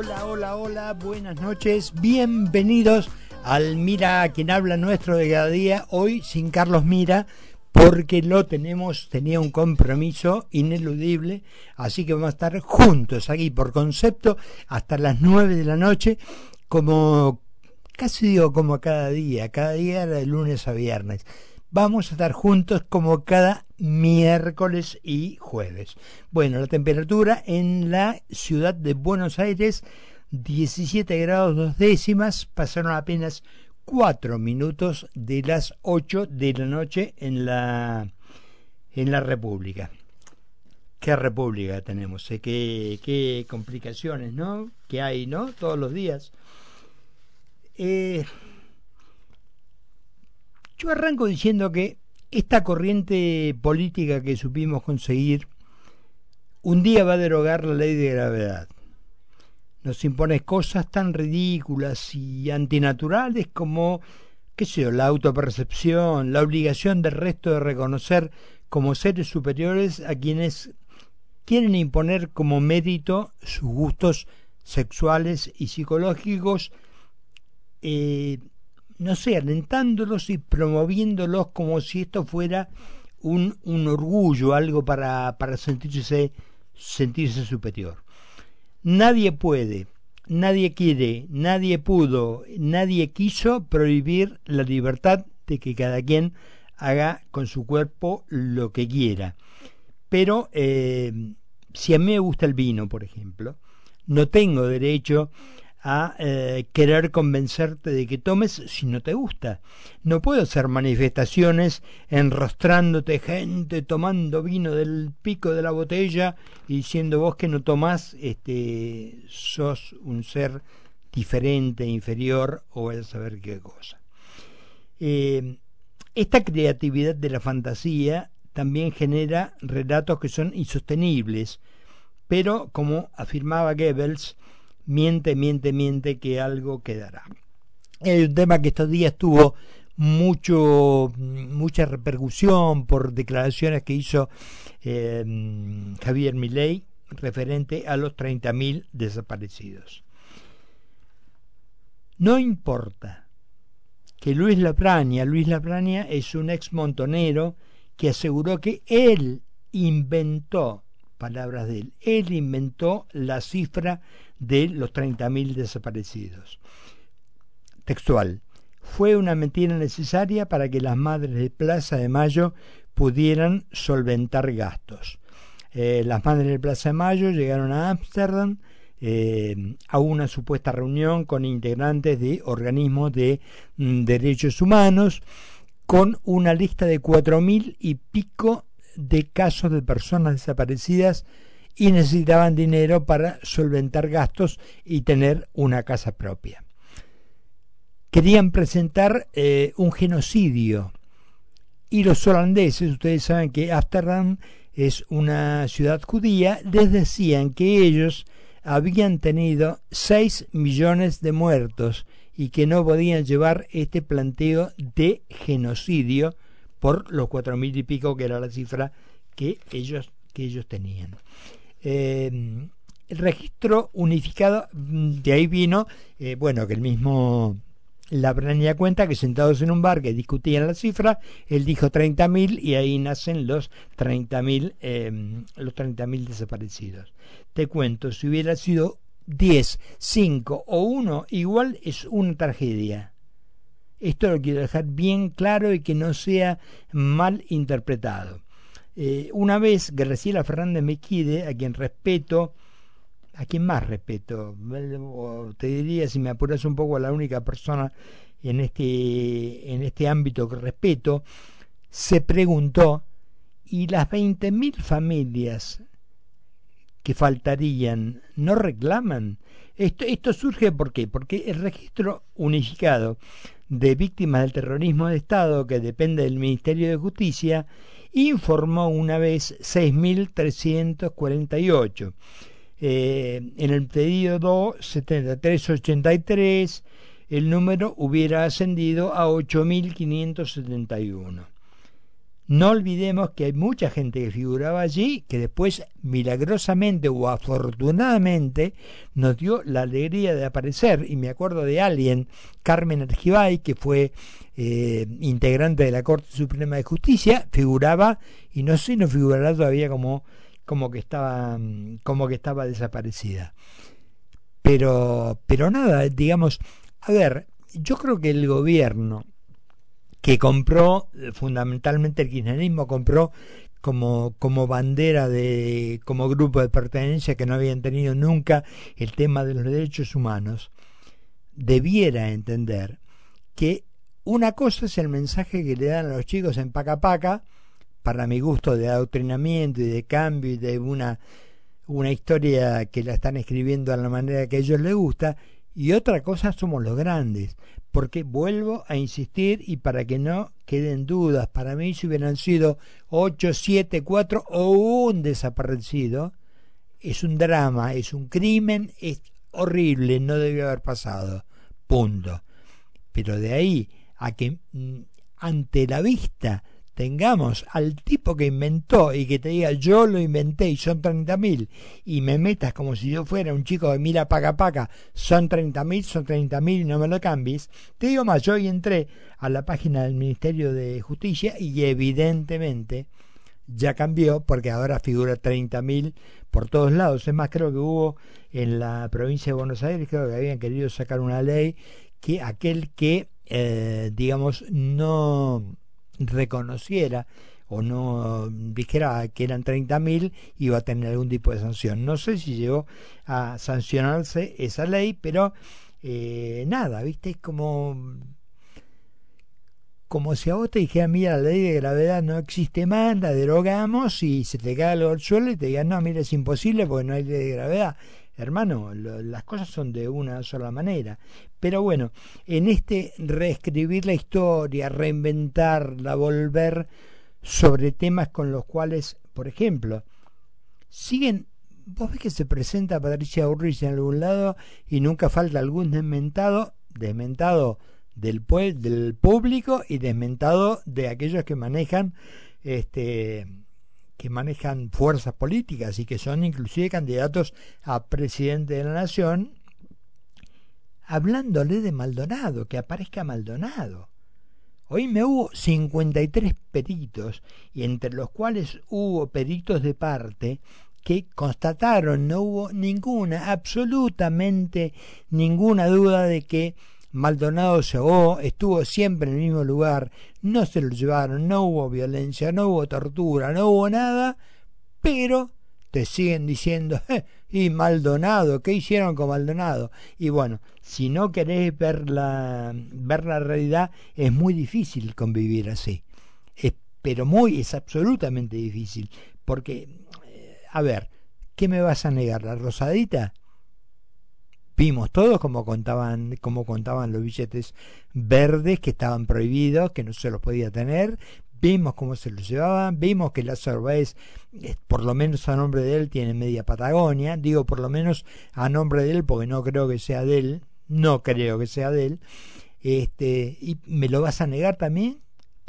Hola, hola, hola, buenas noches, bienvenidos al Mira quien habla nuestro de cada día, hoy sin Carlos Mira, porque lo tenemos, tenía un compromiso ineludible, así que vamos a estar juntos aquí por concepto hasta las 9 de la noche, como casi digo como cada día, cada día de lunes a viernes. Vamos a estar juntos como cada miércoles y jueves. Bueno, la temperatura en la ciudad de Buenos Aires, 17 grados dos décimas, pasaron apenas 4 minutos de las 8 de la noche en la, en la República. ¿Qué república tenemos? ¿Eh? ¿Qué, qué complicaciones, ¿no? Que hay, ¿no? Todos los días. Eh, yo arranco diciendo que esta corriente política que supimos conseguir un día va a derogar la ley de gravedad. Nos impone cosas tan ridículas y antinaturales como, qué sé yo, la autopercepción, la obligación del resto de reconocer como seres superiores a quienes quieren imponer como mérito sus gustos sexuales y psicológicos eh, no sé, alentándolos y promoviéndolos como si esto fuera un, orgullo, algo para, para sentirse, sentirse superior. Nadie puede, nadie quiere, nadie pudo, nadie quiso prohibir la libertad de que cada quien haga con su cuerpo lo que quiera. Pero eh, si a mí me gusta el vino, por ejemplo, no tengo derecho a eh, querer convencerte de que tomes si no te gusta. No puedo hacer manifestaciones enrostrándote gente tomando vino del pico de la botella y diciendo vos que no tomás, este, sos un ser diferente, inferior o a saber qué cosa. Eh, esta creatividad de la fantasía también genera relatos que son insostenibles, pero como afirmaba Goebbels, miente, miente, miente que algo quedará. Es un tema que estos días tuvo mucho mucha repercusión por declaraciones que hizo eh, Javier Milei referente a los 30.000 desaparecidos. No importa que Luis Lapraña, Luis Lapraña es un ex montonero que aseguró que él inventó, palabras de él, él inventó la cifra de los 30.000 desaparecidos. Textual. Fue una mentira necesaria para que las madres de Plaza de Mayo pudieran solventar gastos. Eh, las madres de Plaza de Mayo llegaron a Ámsterdam eh, a una supuesta reunión con integrantes de organismos de mm, derechos humanos con una lista de cuatro mil y pico de casos de personas desaparecidas y necesitaban dinero para solventar gastos y tener una casa propia. Querían presentar eh, un genocidio y los holandeses, ustedes saben que Amsterdam es una ciudad judía, les decían que ellos habían tenido 6 millones de muertos y que no podían llevar este planteo de genocidio por los cuatro mil y pico que era la cifra que ellos, que ellos tenían. Eh, el registro unificado, mm, de ahí vino, eh, bueno, que el mismo la planilla cuenta que sentados en un bar que discutían la cifra, él dijo 30.000 y ahí nacen los 30.000 eh, los 30.000 desaparecidos. Te cuento, si hubiera sido 10, 5 o 1, igual es una tragedia. Esto lo quiero dejar bien claro y que no sea mal interpretado. Eh, una vez Graciela Fernández Mequide, a quien respeto, a quien más respeto, te diría, si me apuras un poco, a la única persona en este, en este ámbito que respeto, se preguntó, ¿y las 20.000 familias que faltarían no reclaman? Esto, esto surge ¿por qué? Porque el registro unificado de víctimas del terrorismo de Estado, que depende del Ministerio de Justicia, informó una vez 6.348. Eh, en el pedido 7383 el número hubiera ascendido a 8.571. no olvidemos que hay mucha gente que figuraba allí que después milagrosamente o afortunadamente nos dio la alegría de aparecer y me acuerdo de alguien, Carmen Argibay, que fue eh, integrante de la Corte Suprema de Justicia, figuraba y no sé, no figurará todavía como, como que estaba como que estaba desaparecida. Pero, pero nada, digamos, a ver, yo creo que el gobierno que compró, eh, fundamentalmente el kirchnerismo compró como, como bandera de, como grupo de pertenencia que no habían tenido nunca el tema de los derechos humanos, debiera entender que una cosa es el mensaje que le dan a los chicos en Paca Paca, para mi gusto de adoctrinamiento y de cambio y de una, una historia que la están escribiendo a la manera que a ellos les gusta, y otra cosa somos los grandes, porque vuelvo a insistir y para que no queden dudas, para mí si hubieran sido 8, 7, 4 o un desaparecido, es un drama, es un crimen, es horrible, no debió haber pasado, punto. Pero de ahí a que mm, ante la vista tengamos al tipo que inventó y que te diga yo lo inventé y son 30.000 y me metas como si yo fuera un chico de mira paga paga, son 30.000, son 30.000 y no me lo cambies. Te digo más, yo hoy entré a la página del Ministerio de Justicia y evidentemente ya cambió porque ahora figura 30.000 por todos lados. Es más, creo que hubo en la provincia de Buenos Aires, creo que habían querido sacar una ley que aquel que, eh, digamos, no reconociera o no dijera que eran 30.000 iba a tener algún tipo de sanción. No sé si llegó a sancionarse esa ley, pero eh, nada, ¿viste? Es como como si a vos te dijera, mira, la ley de gravedad no existe más, la derogamos y se te cae algo al suelo y te digan, no, mira, es imposible porque no hay ley de gravedad. Hermano, las cosas son de una sola manera. Pero bueno, en este reescribir la historia, reinventarla, volver sobre temas con los cuales, por ejemplo, siguen, vos ves que se presenta Patricia Urrich en algún lado y nunca falta algún desmentado, desmentado del, del público y desmentado de aquellos que manejan este que manejan fuerzas políticas y que son inclusive candidatos a presidente de la nación, hablándole de Maldonado, que aparezca Maldonado. Hoy me hubo 53 peritos, y entre los cuales hubo peritos de parte que constataron, no hubo ninguna, absolutamente ninguna duda de que Maldonado ahogó, estuvo siempre en el mismo lugar, no se lo llevaron, no hubo violencia, no hubo tortura, no hubo nada, pero te siguen diciendo, y Maldonado, ¿qué hicieron con Maldonado? Y bueno, si no querés ver la, ver la realidad, es muy difícil convivir así. Es, pero muy, es absolutamente difícil. Porque, eh, a ver, ¿qué me vas a negar? ¿La rosadita? Vimos todos como contaban, como contaban los billetes verdes que estaban prohibidos, que no se los podía tener, vimos cómo se los llevaban, vimos que la Báez, eh, por lo menos a nombre de él, tiene media Patagonia, digo por lo menos a nombre de él, porque no creo que sea de él, no creo que sea de él, este, y me lo vas a negar también,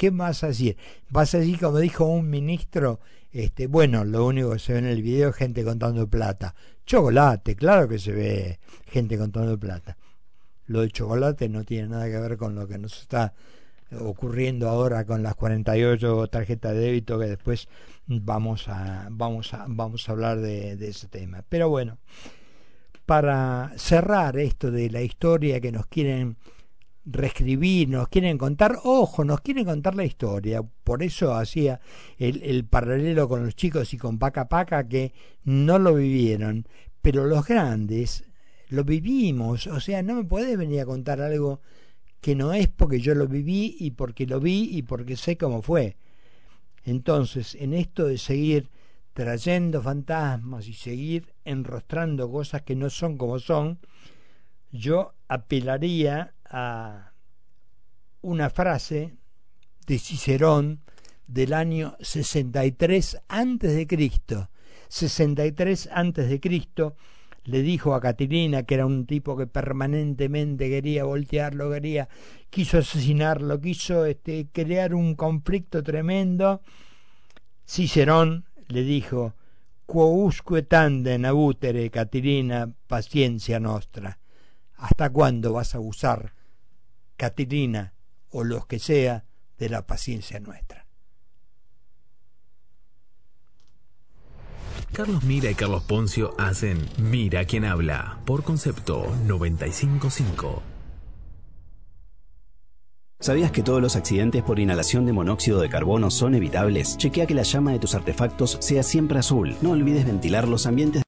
¿qué vas a decir? Vas a decir como dijo un ministro, este, bueno, lo único que se ve en el video es gente contando plata. Chocolate, claro que se ve gente contando plata. Lo de chocolate no tiene nada que ver con lo que nos está ocurriendo ahora con las 48 tarjetas de débito que después vamos a vamos a vamos a hablar de, de ese tema. Pero bueno, para cerrar esto de la historia que nos quieren reescribir, nos quieren contar, ojo, nos quieren contar la historia. Por eso hacía el, el, paralelo con los chicos y con Paca Paca que no lo vivieron. Pero los grandes lo vivimos. O sea, no me puedes venir a contar algo que no es porque yo lo viví y porque lo vi y porque sé cómo fue. Entonces, en esto de seguir trayendo fantasmas y seguir enrostrando cosas que no son como son, yo apelaría a una frase de Cicerón del año 63 antes de Cristo. 63 antes de Cristo, le dijo a Catilina, que era un tipo que permanentemente quería voltearlo, quería, quiso asesinarlo, quiso este, crear un conflicto tremendo, Cicerón le dijo, quousque tandem abutere, Catilina, paciencia nostra. ¿Hasta cuándo vas a usar, Catilina, o los que sea, de la paciencia nuestra? Carlos Mira y Carlos Poncio hacen Mira quien habla por concepto 955. ¿Sabías que todos los accidentes por inhalación de monóxido de carbono son evitables? Chequea que la llama de tus artefactos sea siempre azul. No olvides ventilar los ambientes